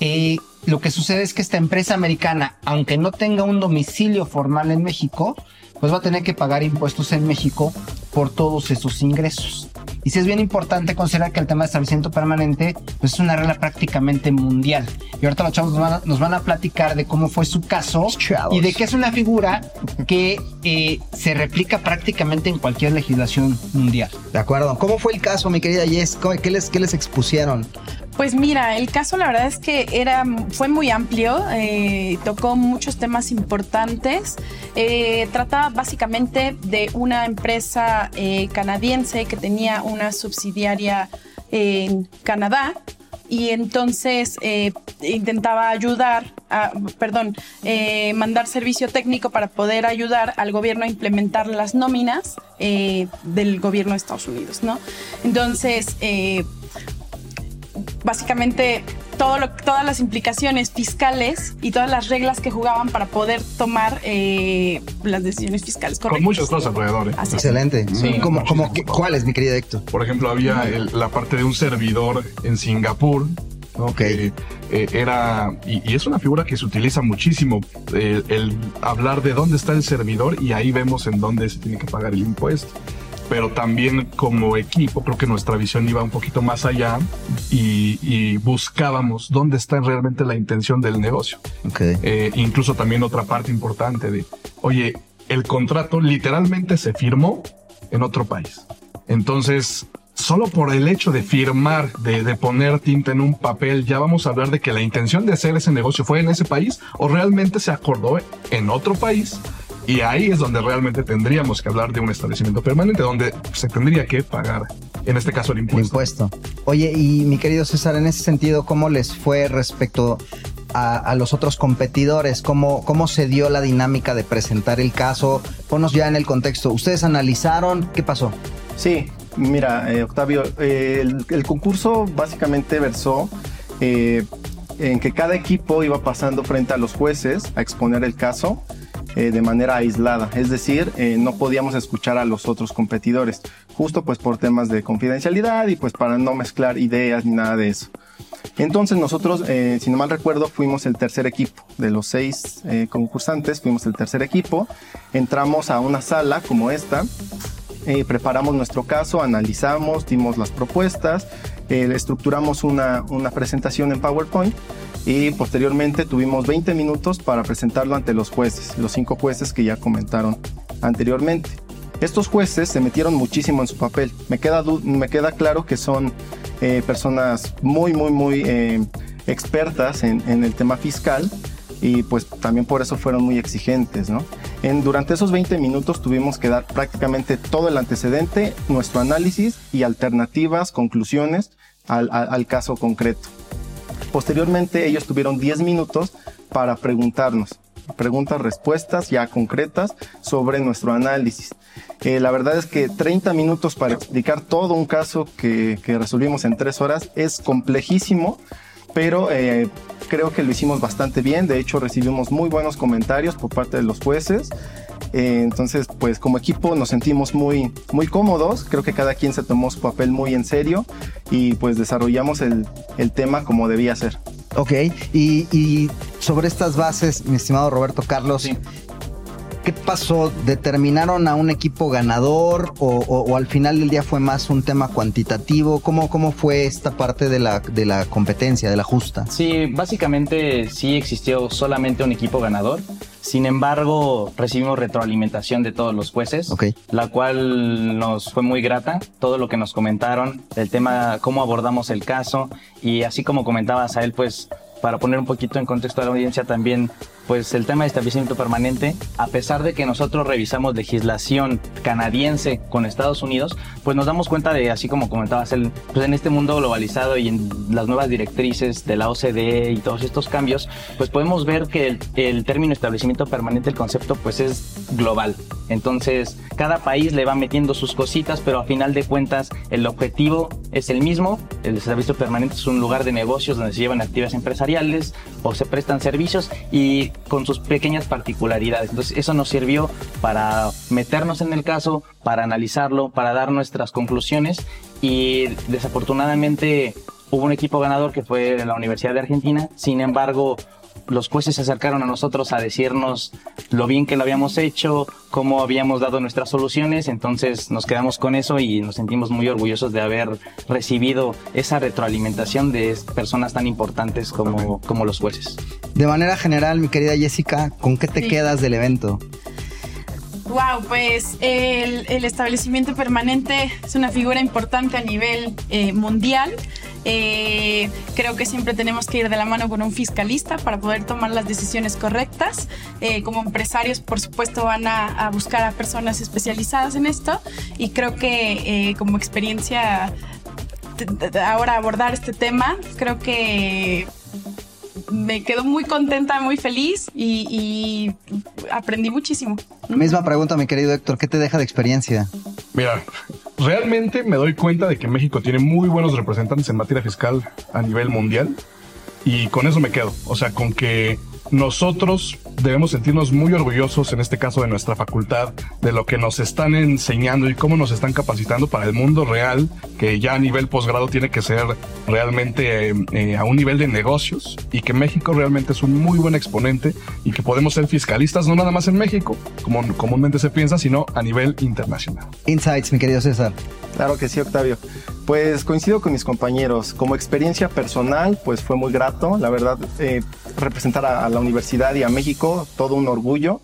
eh, lo que sucede es que esta empresa americana, aunque no tenga un domicilio formal en México, pues va a tener que pagar impuestos en México por todos esos ingresos. Y sí es bien importante considerar que el tema de establecimiento permanente pues es una regla prácticamente mundial. Y ahorita los chavos nos van a, nos van a platicar de cómo fue su caso y de que es una figura que eh, se replica prácticamente en cualquier legislación mundial. De acuerdo. ¿Cómo fue el caso, mi querida Jess? ¿Cómo- ¿Qué les, qué les expusieron? Pues mira, el caso la verdad es que era, fue muy amplio, eh, tocó muchos temas importantes. Eh, trataba básicamente de una empresa eh, canadiense que tenía una subsidiaria en Canadá. y entonces eh, intentaba ayudar, a, perdón, eh, mandar servicio técnico para poder ayudar al gobierno a implementar las nóminas eh, del gobierno de Estados Unidos, ¿no? Entonces, básicamente todo lo- todas las implicaciones fiscales y todas las reglas que jugaban para poder tomar eh, las decisiones fiscales Con correctas. muchas cosas alrededor. ¿eh? Excelente. Sí. ¿Cómo, cómo, qué- ¿Cuáles, mi querido Héctor? Por ejemplo, había el- la parte de un servidor en Singapur. ¿no? Que, eh, era, y, y es una figura que se utiliza muchísimo, eh, el hablar de dónde está el servidor y ahí vemos en dónde se tiene que pagar el impuesto. Pero también como equipo creo que nuestra visión iba un poquito más allá y, y buscábamos dónde está realmente la intención del negocio. Eh, incluso también otra parte importante de, oye, el contrato literalmente se firmó en otro país. Entonces, solo por el hecho de firmar, de, de poner tinta en un papel, ya vamos a hablar de que la intención de hacer ese negocio fue en ese país o realmente se acordó en otro país. Y ahí es donde realmente tendríamos que hablar de un establecimiento permanente, donde se tendría que pagar, en este caso, el impuesto. El impuesto. Oye, y mi querido César, en ese sentido, ¿cómo les fue respecto a, a los otros competidores? ¿Cómo, ¿Cómo se dio la dinámica de presentar el caso? Ponos ya en el contexto. ¿Ustedes analizaron? ¿Qué pasó? Sí, mira, eh, Octavio, eh, el, el concurso básicamente versó eh, en que cada equipo iba pasando frente a los jueces a exponer el caso eh, de manera aislada, es decir, eh, no podíamos escuchar a los otros competidores, justo pues por temas de confidencialidad y pues para no mezclar ideas ni nada de eso. Entonces nosotros, eh, si no mal recuerdo, fuimos el tercer equipo. De los seis concursantes, fuimos el tercer equipo. Entramos a una sala como esta, eh, preparamos nuestro caso, analizamos, dimos las propuestas, estructuramos una, una presentación en PowerPoint y posteriormente tuvimos 20 minutos para presentarlo ante los jueces, los cinco jueces que ya comentaron anteriormente. Estos jueces se metieron muchísimo en su papel. Me queda, me queda claro que son eh, personas muy, muy, muy eh, expertas en, el tema fiscal y pues también por eso fueron muy exigentes, ¿no? Durante esos 20 minutos tuvimos que dar prácticamente todo el antecedente, nuestro análisis y alternativas, conclusiones al caso concreto. Posteriormente ellos tuvieron 10 minutos para preguntarnos, preguntas, respuestas ya concretas sobre nuestro análisis. Eh, la verdad es que 30 minutos para explicar todo un caso que, que resolvimos en 3 horas es complejísimo, pero eh, creo que lo hicimos bastante bien. De hecho, recibimos muy buenos comentarios por parte de los jueces. Eh, entonces, pues como equipo nos sentimos muy, muy cómodos. Creo que cada quien se tomó su papel muy en serio y pues desarrollamos el, el tema como debía ser. Ok, y, y sobre estas bases, mi estimado Roberto Carlos, ¿qué pasó? ¿Determinaron a un equipo ganador o, o- o al final del día fue más un tema cuantitativo? ¿Cómo, cómo fue esta parte de la, de la competencia, de la justa? Sí, básicamente sí existió solamente un equipo ganador. Sin embargo, recibimos retroalimentación de todos los jueces, la cual nos fue muy grata. Todo lo que nos comentaron, el tema, cómo abordamos el caso y así como comentabas a él, pues para poner un poquito en contexto a la audiencia también, pues el tema de establecimiento permanente, a pesar de que nosotros revisamos legislación canadiense con Estados Unidos, pues nos damos cuenta de, así como comentabas él, pues en este mundo globalizado y en las nuevas directrices de la OCDE y todos estos cambios, pues podemos ver que el, el término establecimiento permanente, el concepto, pues es global. Entonces, cada país le va metiendo sus cositas, pero a final de cuentas el objetivo es el mismo. El establecimiento permanente es un lugar de negocios donde se llevan actividades empresariales o se prestan servicios y con sus pequeñas particularidades. Entonces, eso nos sirvió para meternos en el caso, para analizarlo, para dar nuestras conclusiones y desafortunadamente hubo un equipo ganador que fue la Universidad de Argentina. Sin embargo, los jueces se acercaron a nosotros a decirnos lo bien que lo habíamos hecho, cómo habíamos dado nuestras soluciones, entonces nos quedamos con eso y nos sentimos muy orgullosos de haber recibido esa retroalimentación de personas tan importantes como, como los jueces. De manera general, mi querida Jessica, ¿con qué te Sí. quedas del evento? Wow, pues el, establecimiento permanente es una figura importante a nivel eh, mundial. Eh, creo que siempre tenemos que ir de la mano con un fiscalista para poder tomar las decisiones correctas. Eh, como empresarios, por supuesto, van a, a buscar a personas especializadas en esto y creo que como experiencia ahora abordar este tema. Creo que me quedo muy contenta, muy feliz y, y aprendí muchísimo. Misma pregunta, mi querido Héctor, ¿qué te deja de experiencia? Mira, realmente me doy cuenta de que México tiene muy buenos representantes en materia fiscal a nivel mundial y con eso me quedo. O sea, con que nosotros debemos sentirnos muy orgullosos, en este caso de nuestra facultad, de lo que nos están enseñando y cómo nos están capacitando para el mundo real, que ya a nivel posgrado tiene que ser realmente eh, eh, a un nivel de negocios y que México realmente es un muy buen exponente y que podemos ser fiscalistas no nada más en México, como comúnmente se piensa, sino a nivel internacional. Insights, mi querido César. Claro que sí, Octavio. Pues coincido con mis compañeros. Como experiencia personal, pues fue muy grato. La verdad, eh, representar a, a, la universidad y a México, todo un orgullo.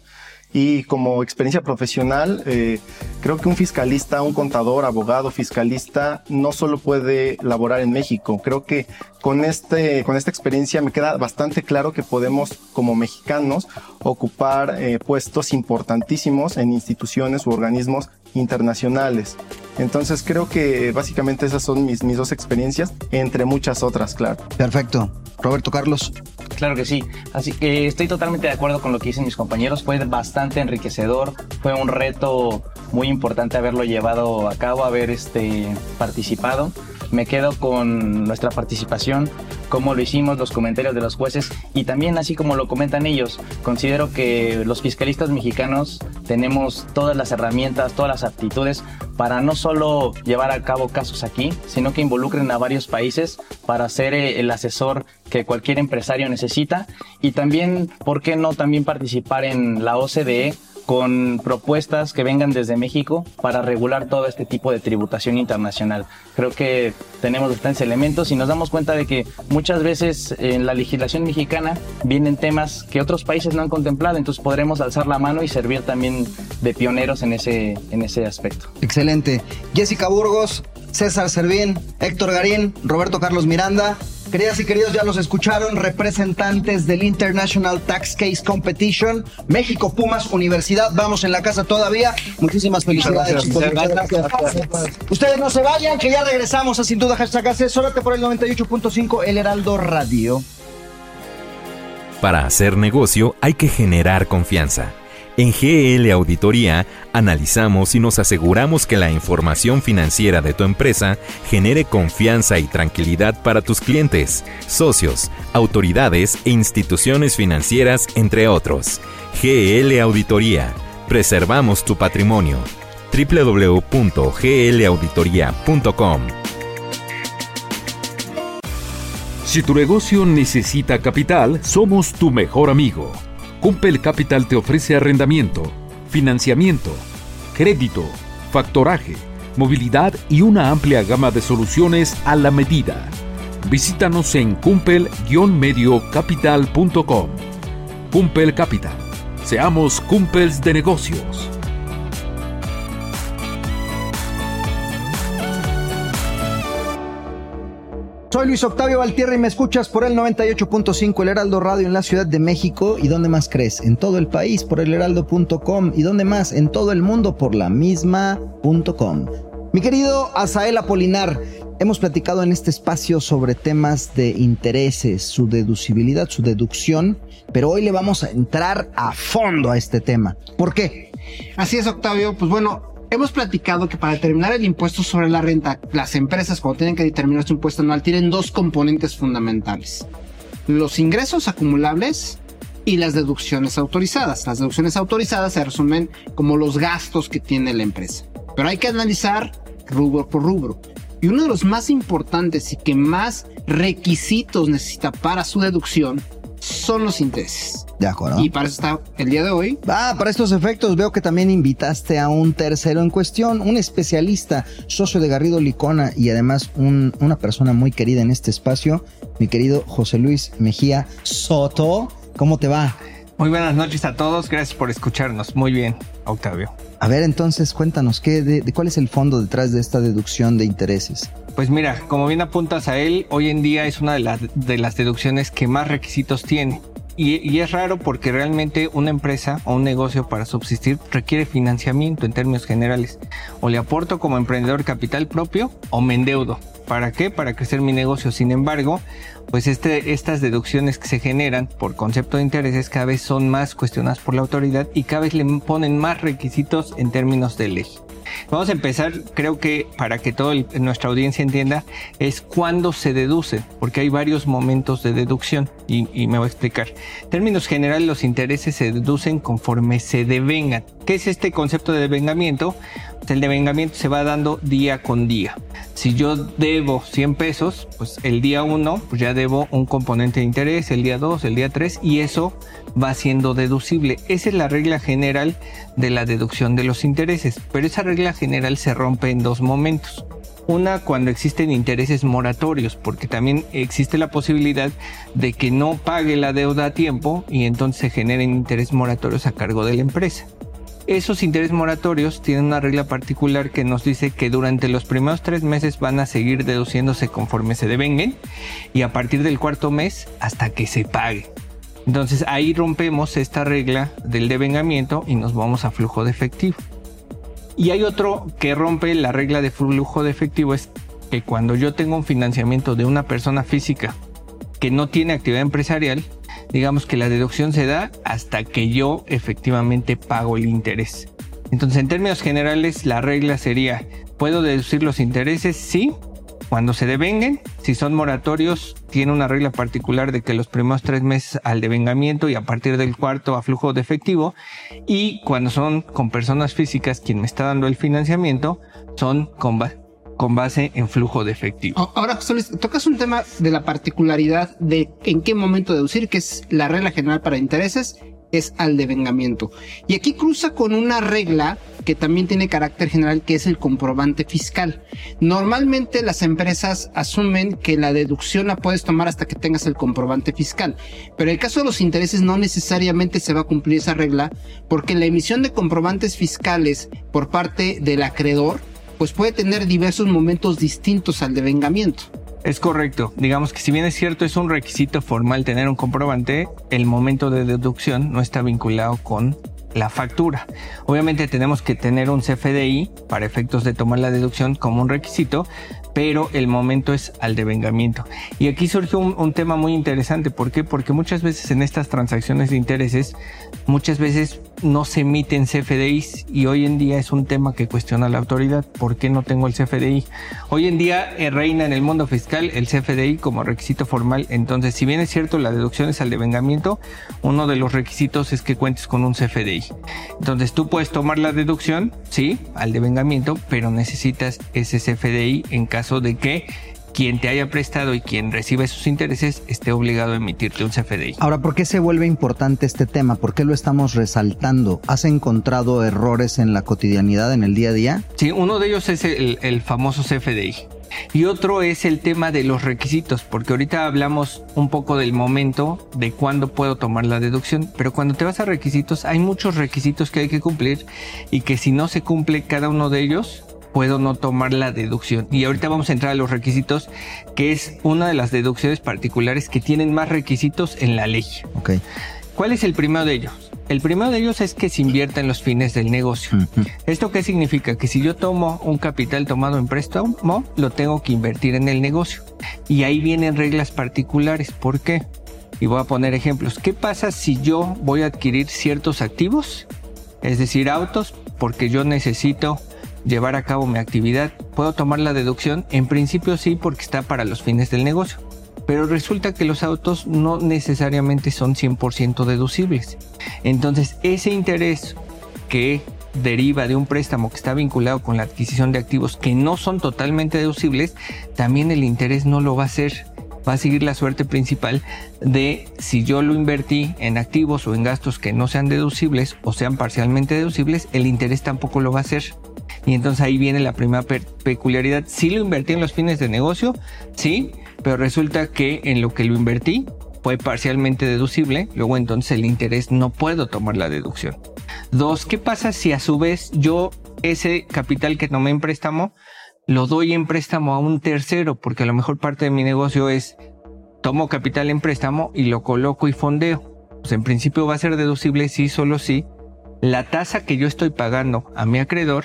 Y como experiencia profesional, eh, creo que un fiscalista, un contador, abogado, fiscalista, no solo puede laborar en México. Creo que con, este, con esta experiencia me queda bastante claro que podemos, como mexicanos, ocupar eh, puestos importantísimos en instituciones u organismos internacionales. Entonces creo que básicamente esas son mis, mis dos experiencias, entre muchas otras, claro. Perfecto. Roberto Carlos. Claro que sí. Así que estoy totalmente de acuerdo con lo que dicen mis compañeros. Fue bastante enriquecedor. Fue un reto muy importante haberlo llevado a cabo, haber este, participado. Me quedo con nuestra participación, cómo lo hicimos, los comentarios de los jueces y también así como lo comentan ellos, considero que los fiscalistas mexicanos tenemos todas las herramientas, todas las aptitudes para no solo llevar a cabo casos aquí, sino que involucren a varios países para ser el asesor que cualquier empresario necesita y también, ¿por qué no también participar en la OCDE? Con propuestas que vengan desde México para regular todo este tipo de tributación internacional. Creo que tenemos bastantes elementos y nos damos cuenta de que muchas veces en la legislación mexicana vienen temas que otros países no han contemplado, entonces podremos alzar la mano y servir también de pioneros en ese, en ese aspecto. Excelente. Jessica Burgos, César Servín, Héctor Garín, Roberto Carlos Miranda. Queridas y queridos, ya los escucharon, representantes del International Tax Case Competition, México Pumas Universidad, vamos en la casa todavía. Muchísimas felicidades, Gracias. gracias. Ustedes no se vayan, que ya regresamos a Sin Duda Hashtag Asesórate por el 98.5 El Heraldo Radio. Para hacer negocio hay que generar confianza. En GL Auditoría analizamos y nos aseguramos que la información financiera de tu empresa genere confianza y tranquilidad para tus clientes, socios, autoridades e instituciones financieras, entre otros. GL Auditoría. Preservamos tu patrimonio. www.glauditoría.com Si tu negocio necesita capital, somos tu mejor amigo. Cumpel Capital te ofrece arrendamiento, financiamiento, crédito, factoraje, movilidad y una amplia gama de soluciones a la medida. Visítanos en cumpel-mediocapital.com. Cumpel Capital. Seamos cumpels de negocios. Soy Luis Octavio Valtierra y me escuchas por el 98.5 El Heraldo Radio en la Ciudad de México. ¿Y dónde más crees? En todo el país por elheraldo.com. ¿Y dónde más? En todo el mundo por la misma.com. Mi querido Asael Apolinar, hemos platicado en este espacio sobre temas de intereses, su deducibilidad, su deducción, pero hoy le vamos a entrar a fondo a este tema. ¿Por qué? Así es, Octavio. Pues bueno, Hemos platicado que para determinar el impuesto sobre la renta, las empresas cuando tienen que determinar su impuesto anual tienen dos componentes fundamentales. Los ingresos acumulables y las deducciones autorizadas. Las deducciones autorizadas se resumen como los gastos que tiene la empresa. Pero hay que analizar rubro por rubro. Y uno de los más importantes y que más requisitos necesita para su deducción son los intereses. De acuerdo. Y para eso está el día de hoy. Ah, para estos efectos veo que también invitaste a un tercero en cuestión, un especialista, socio de Garrido Licona y además un- una persona muy querida en este espacio, mi querido José Luis Mejía Soto. ¿Cómo te va? Muy buenas noches a todos, gracias por escucharnos. Muy bien, Octavio. A ver, entonces cuéntanos, ¿qué, de, de cuál es el fondo detrás de esta deducción de intereses? Pues mira, como bien apuntas a él, hoy en día es una de, las de las deducciones que más requisitos tiene. Y, y es raro porque realmente una empresa o un negocio para subsistir requiere financiamiento en términos generales. O le aporto como emprendedor capital propio o me endeudo. ¿Para qué? Para crecer mi negocio. Sin embargo, pues este, estas deducciones que se generan por concepto de intereses cada vez son más cuestionadas por la autoridad y cada vez le ponen más requisitos en términos de ley. Vamos a empezar, creo que para que toda nuestra audiencia entienda, es cuándo se deduce, porque hay varios momentos de deducción y, y, me voy a explicar. En términos generales, los intereses se deducen conforme se devengan. ¿Qué es este concepto de devengamiento? El devengamiento se va dando día con día. Si yo debo 100 pesos, pues el día 1 pues ya debo un componente de interés, el día 2, el día 3 y eso va siendo deducible. Esa es la regla general de la deducción de los intereses, pero esa regla general se rompe en dos momentos. Una cuando existen intereses moratorios, porque también existe la posibilidad de que no pague la deuda a tiempo y entonces se generen intereses moratorios a cargo de la empresa. Esos intereses moratorios tienen una regla particular que nos dice que durante los primeros tres meses van a seguir deduciéndose conforme se devenguen y a partir del cuarto mes hasta que se pague. Entonces ahí rompemos esta regla del devengamiento y nos vamos a flujo de efectivo. Y hay otro que rompe la regla de flujo de efectivo es que cuando yo tengo un financiamiento de una persona física que no tiene actividad empresarial, digamos que la deducción se da hasta que yo efectivamente pago el interés. Entonces, en términos generales, la regla sería, ¿puedo deducir los intereses? Sí, cuando se devenguen. Si son moratorios, tiene una regla particular de que los primeros tres meses al devengamiento y a partir del cuarto a flujo de efectivo. Y cuando son con personas físicas quien me está dando el financiamiento, son con, con base en flujo de efectivo. Ahora, José Luis, tocas un tema de la particularidad de en qué momento deducir, que es la regla general para intereses, es al devengamiento. Y aquí cruza con una regla que también tiene carácter general, que es el comprobante fiscal. Normalmente las empresas asumen que la deducción la puedes tomar hasta que tengas el comprobante fiscal. Pero en el caso de los intereses no necesariamente se va a cumplir esa regla, porque la emisión de comprobantes fiscales por parte del acreedor, pues puede tener diversos momentos distintos al devengamiento. Es correcto. Digamos que si bien es cierto es un requisito formal tener un comprobante, el momento de deducción no está vinculado con la factura. Obviamente tenemos que tener un CFDI para efectos de tomar la deducción como un requisito, pero el momento es al devengamiento. Y aquí surge un, tema muy interesante. ¿Por qué? Porque muchas veces en estas transacciones de intereses, muchas veces no se emiten CFDIs y hoy en día es un tema que cuestiona la autoridad. ¿Por qué no tengo el CFDI? Hoy en día eh, reina en el mundo fiscal el CFDI como requisito formal. Entonces, si bien es cierto la deducción es al devengamiento, uno de los requisitos es que cuentes con un CFDI. Entonces, tú puedes tomar la deducción, sí, al devengamiento, pero necesitas ese CFDI en caso de que quien te haya prestado y quien recibe sus intereses esté obligado a emitirte un CFDI. Ahora, ¿por qué se vuelve importante este tema? ¿Por qué lo estamos resaltando? ¿Has encontrado errores en la cotidianidad, en el día a día? Sí, uno de ellos es el, el famoso CFDI. Y otro es el tema de los requisitos, porque ahorita hablamos un poco del momento de cuándo puedo tomar la deducción, pero cuando te vas a requisitos hay muchos requisitos que hay que cumplir y que si no se cumple cada uno de ellos, puedo no tomar la deducción. Y ahorita vamos a entrar a los requisitos, que es una de las deducciones particulares que tienen más requisitos en la ley. Ok. ¿Cuál es el primero de ellos? El primero de ellos es que se invierta en los fines del negocio. Uh -huh. ¿Esto qué significa? Que si yo tomo un capital tomado en préstamo, lo tengo que invertir en el negocio. Y ahí vienen reglas particulares. ¿Por qué? Y voy a poner ejemplos. ¿Qué pasa si yo voy a adquirir ciertos activos? Es decir, autos, porque yo necesito llevar a cabo mi actividad, ¿puedo tomar la deducción? En principio sí, porque está para los fines del negocio. Pero resulta que los autos no necesariamente son 100% deducibles. Entonces, ese interés que deriva de un préstamo que está vinculado con la adquisición de activos que no son totalmente deducibles, también el interés no lo va a hacer. Va a seguir la suerte principal de si yo lo invertí en activos o en gastos que no sean deducibles o sean parcialmente deducibles, el interés tampoco lo va a hacer. Y entonces ahí viene la primera peculiaridad. Sí lo invertí en los fines de negocio, sí, pero resulta que en lo que lo invertí fue parcialmente deducible, luego entonces el interés no puedo tomar la deducción. Dos, ¿qué pasa si a su vez yo ese capital que tomé en préstamo lo doy en préstamo a un tercero? Porque a lo mejor parte de mi negocio es tomo capital en préstamo y lo coloco y fondeo. pues en principio va a ser deducible si solo si la tasa que yo estoy pagando a mi acreedor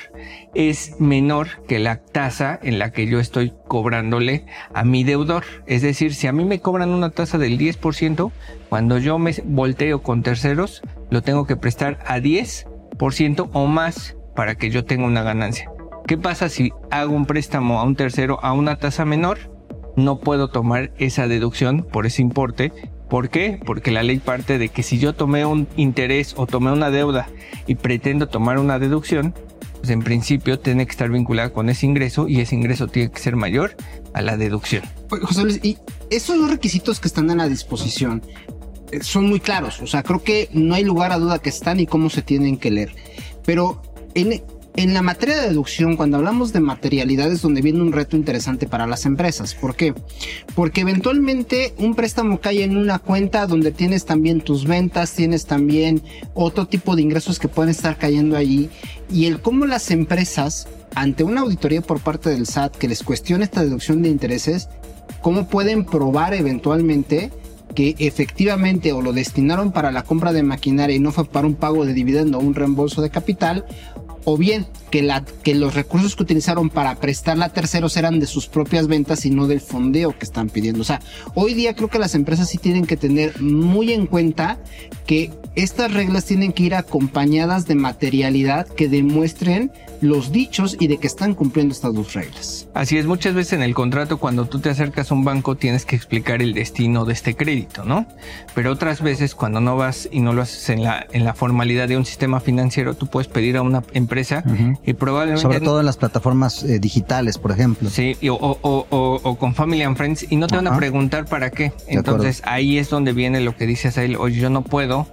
es menor que la tasa en la que yo estoy cobrándole a mi deudor. Es decir, si a mí me cobran una tasa del 10%, cuando yo me volteo con terceros, lo tengo que prestar a 10% o más para que yo tenga una ganancia. ¿Qué pasa si hago un préstamo a un tercero a una tasa menor? No puedo tomar esa deducción por ese importe ¿Por qué? Porque la ley parte de que si yo tomé un interés o tomé una deuda y pretendo tomar una deducción, pues en principio tiene que estar vinculada con ese ingreso y ese ingreso tiene que ser mayor a la deducción. José Luis, y esos dos requisitos que están en la disposición eh, son muy claros. O sea, creo que no hay lugar a duda que están y cómo se tienen que leer. Pero en, en la materia de deducción, cuando hablamos de materialidad, es donde viene un reto interesante para las empresas. ¿Por qué? Porque eventualmente un préstamo cae en una cuenta donde tienes también tus ventas, tienes también otro tipo de ingresos que pueden estar cayendo allí. Y el cómo las empresas, ante una auditoría por parte del SAT que les cuestione esta deducción de intereses, cómo pueden probar eventualmente que efectivamente o lo destinaron para la compra de maquinaria y no fue para un pago de dividendo o un reembolso de capital, o bien que, los recursos que utilizaron para prestarla a terceros eran de sus propias ventas y no del fondeo que están pidiendo. O sea, hoy día creo que las empresas sí tienen que tener muy en cuenta que estas reglas tienen que ir acompañadas de materialidad que demuestren los dichos y de que están cumpliendo estas dos reglas. Así es, muchas veces en el contrato cuando tú te acercas a un banco tienes que explicar el destino de este crédito, ¿no? Pero otras veces cuando no vas y no lo haces en la, en la formalidad de un sistema financiero, tú puedes pedir a una empresa y probablemente... Sobre todo en las plataformas eh, digitales, por ejemplo. Sí, o, o, o, o, con Family and Friends y no te van a preguntar para qué. Entonces ahí es donde viene lo que dices a él, oye, yo no puedo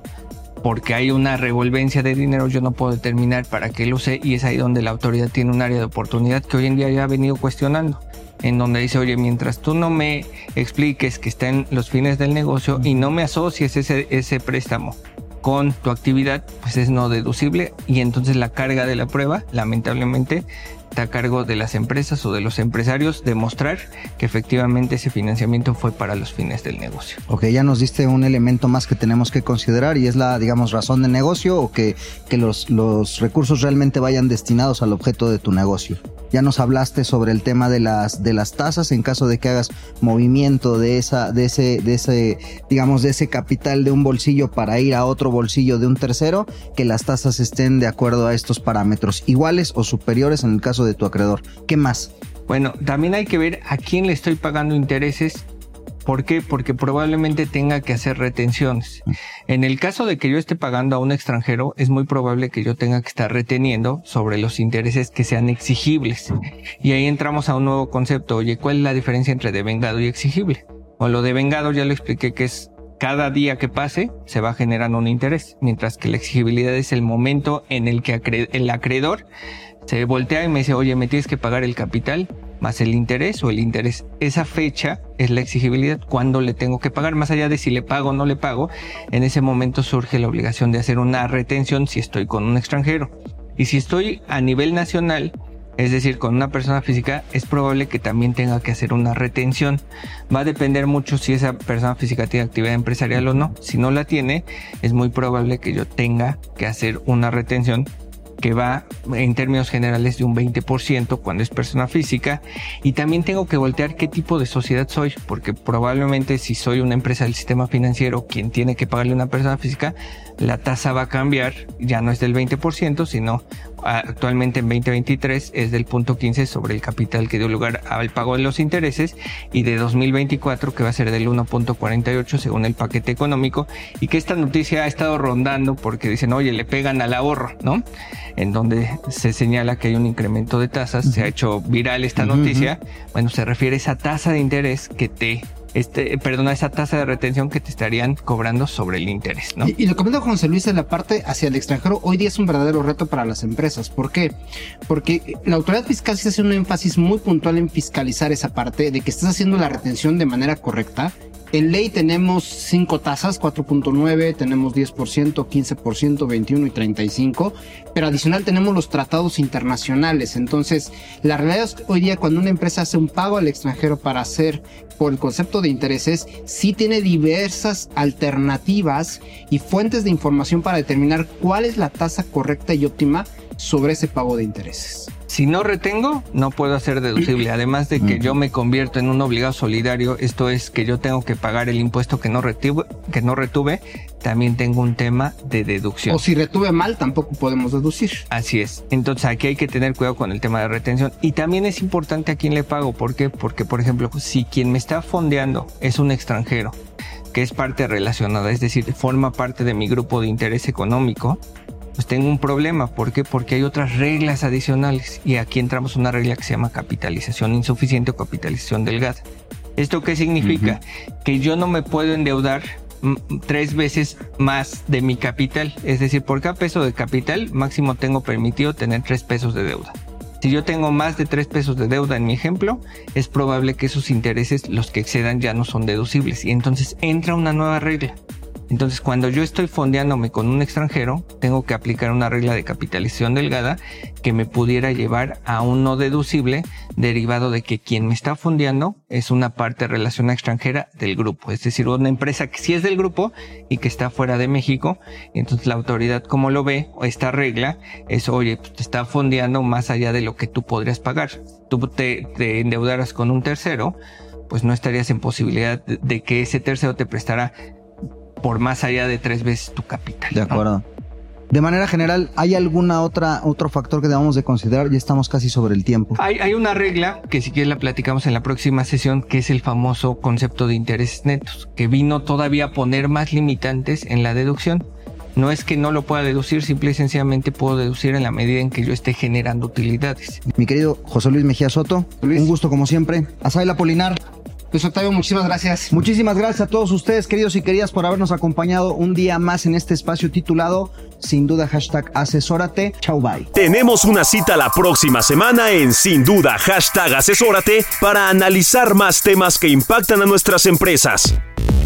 porque hay una revolvencia de dinero, yo no puedo determinar para qué lo sé y es ahí donde la autoridad tiene un área de oportunidad que hoy en día ya ha venido cuestionando, en donde dice, oye, mientras tú no me expliques que está en los fines del negocio y no me asocies ese, ese préstamo con tu actividad, pues es no deducible y entonces la carga de la prueba, lamentablemente, está a cargo de las empresas o de los empresarios demostrar que efectivamente ese financiamiento fue para los fines del negocio. Ok, ya nos diste un elemento más que tenemos que considerar y es la, digamos, razón de negocio o que, que los, los recursos realmente vayan destinados al objeto de tu negocio. Ya nos hablaste sobre el tema de las, de las tasas en caso de que hagas movimiento de esa, de ese, de ese, digamos, de ese capital de un bolsillo para ir a otro bolsillo de un tercero, que las tasas estén de acuerdo a estos parámetros, iguales o superiores en el caso de tu acreedor. ¿Qué más? Bueno, también hay que ver a quién le estoy pagando intereses ¿Por qué? Porque probablemente tenga que hacer retenciones. En el caso de que yo esté pagando a un extranjero, es muy probable que yo tenga que estar reteniendo sobre los intereses que sean exigibles. Y ahí entramos a un nuevo concepto. Oye, ¿cuál es la diferencia entre devengado y exigible? O lo devengado ya lo expliqué que es cada día que pase se va generando un interés, mientras que la exigibilidad es el momento en el que el acreedor se voltea y me dice, oye, me tienes que pagar el capital más el interés o el interés. Esa fecha es la exigibilidad, cuando le tengo que pagar, más allá de si le pago o no le pago, en ese momento surge la obligación de hacer una retención si estoy con un extranjero. Y si estoy a nivel nacional, es decir, con una persona física, es probable que también tenga que hacer una retención. Va a depender mucho si esa persona física tiene actividad empresarial o no. Si no la tiene, es muy probable que yo tenga que hacer una retención que va en términos generales de un 20% cuando es persona física. Y también tengo que voltear qué tipo de sociedad soy, porque probablemente si soy una empresa del sistema financiero, quien tiene que pagarle a una persona física, la tasa va a cambiar, ya no es del 20%, sino actualmente en 2023 es del punto 15 sobre el capital que dio lugar al pago de los intereses y de 2024 que va a ser del 1.48 según el paquete económico y que esta noticia ha estado rondando porque dicen, oye, le pegan al ahorro, ¿no? En donde se señala que hay un incremento de tasas, se ha hecho viral esta noticia, bueno, se refiere a esa tasa de interés que te este, perdona, esa tasa de retención que te estarían cobrando sobre el interés, ¿no? Y, lo comenta José Luis en la parte hacia el extranjero, hoy día es un verdadero reto para las empresas. ¿Por qué? Porque la autoridad fiscal se hace un énfasis muy puntual en fiscalizar esa parte de que estás haciendo la retención de manera correcta En ley tenemos cinco tasas, 4.9, tenemos 10%, 15%, 21 y 35, pero adicional tenemos los tratados internacionales. Entonces, la realidad es que hoy día cuando una empresa hace un pago al extranjero para hacer por el concepto de intereses, sí tiene diversas alternativas y fuentes de información para determinar cuál es la tasa correcta y óptima sobre ese pago de intereses. Si no retengo, no puedo hacer deducible. Además de que yo me convierto en un obligado solidario, esto es que yo tengo que pagar el impuesto que no retuve, que no retuve también tengo un tema de deducción. O si retuve mal, tampoco podemos deducir. Así es. Entonces aquí hay que tener cuidado con el tema de retención. Y también es importante a quién le pago. ¿Por qué? Porque, por ejemplo, si quien me está fondeando es un extranjero, que es parte relacionada, es decir, forma parte de mi grupo de interés económico, pues tengo un problema. ¿Por qué? Porque hay otras reglas adicionales y aquí entramos una regla que se llama capitalización insuficiente o capitalización delgada. ¿Esto qué significa? Que yo no me puedo endeudar mm, tres veces más de mi capital. Es decir, por cada peso de capital máximo tengo permitido tener tres pesos de deuda. Si yo tengo más de tres pesos de deuda en mi ejemplo, es probable que esos intereses, los que excedan, ya no son deducibles. Y entonces entra una nueva regla. Entonces, cuando yo estoy fondeándome con un extranjero, tengo que aplicar una regla de capitalización delgada que me pudiera llevar a un no deducible derivado de que quien me está fondeando es una parte relacionada extranjera del grupo, es decir, una empresa que sí es del grupo y que está fuera de México. Entonces, la autoridad, como lo ve, esta regla es, oye, pues, te está fondeando más allá de lo que tú podrías pagar. Tú te, endeudaras con un tercero, pues no estarías en posibilidad de, de que ese tercero te prestara por más allá de tres veces tu capital. De acuerdo. De manera general, ¿hay alguna otra otro factor que debamos de considerar? Ya estamos casi sobre el tiempo. Hay, hay una regla que si quieres la platicamos en la próxima sesión, que es el famoso concepto de intereses netos, que vino todavía a poner más limitantes en la deducción. No es que no lo pueda deducir, simple y sencillamente puedo deducir en la medida en que yo esté generando utilidades. Mi querido José Luis Mejía Soto, un gusto como siempre. Asaila Polinar. Luis Octavio, muchísimas gracias. Muchísimas gracias a todos ustedes, queridos y queridas, por habernos acompañado un día más en este espacio titulado Sin duda, hashtag asesórate. Chau, bye. Tenemos una cita la próxima semana en Sin Duda, hashtag asesórate, para analizar más temas que impactan a nuestras empresas.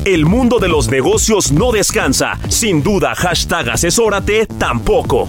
El mundo de los negocios no descansa. Sin duda, hashtag asesórate tampoco.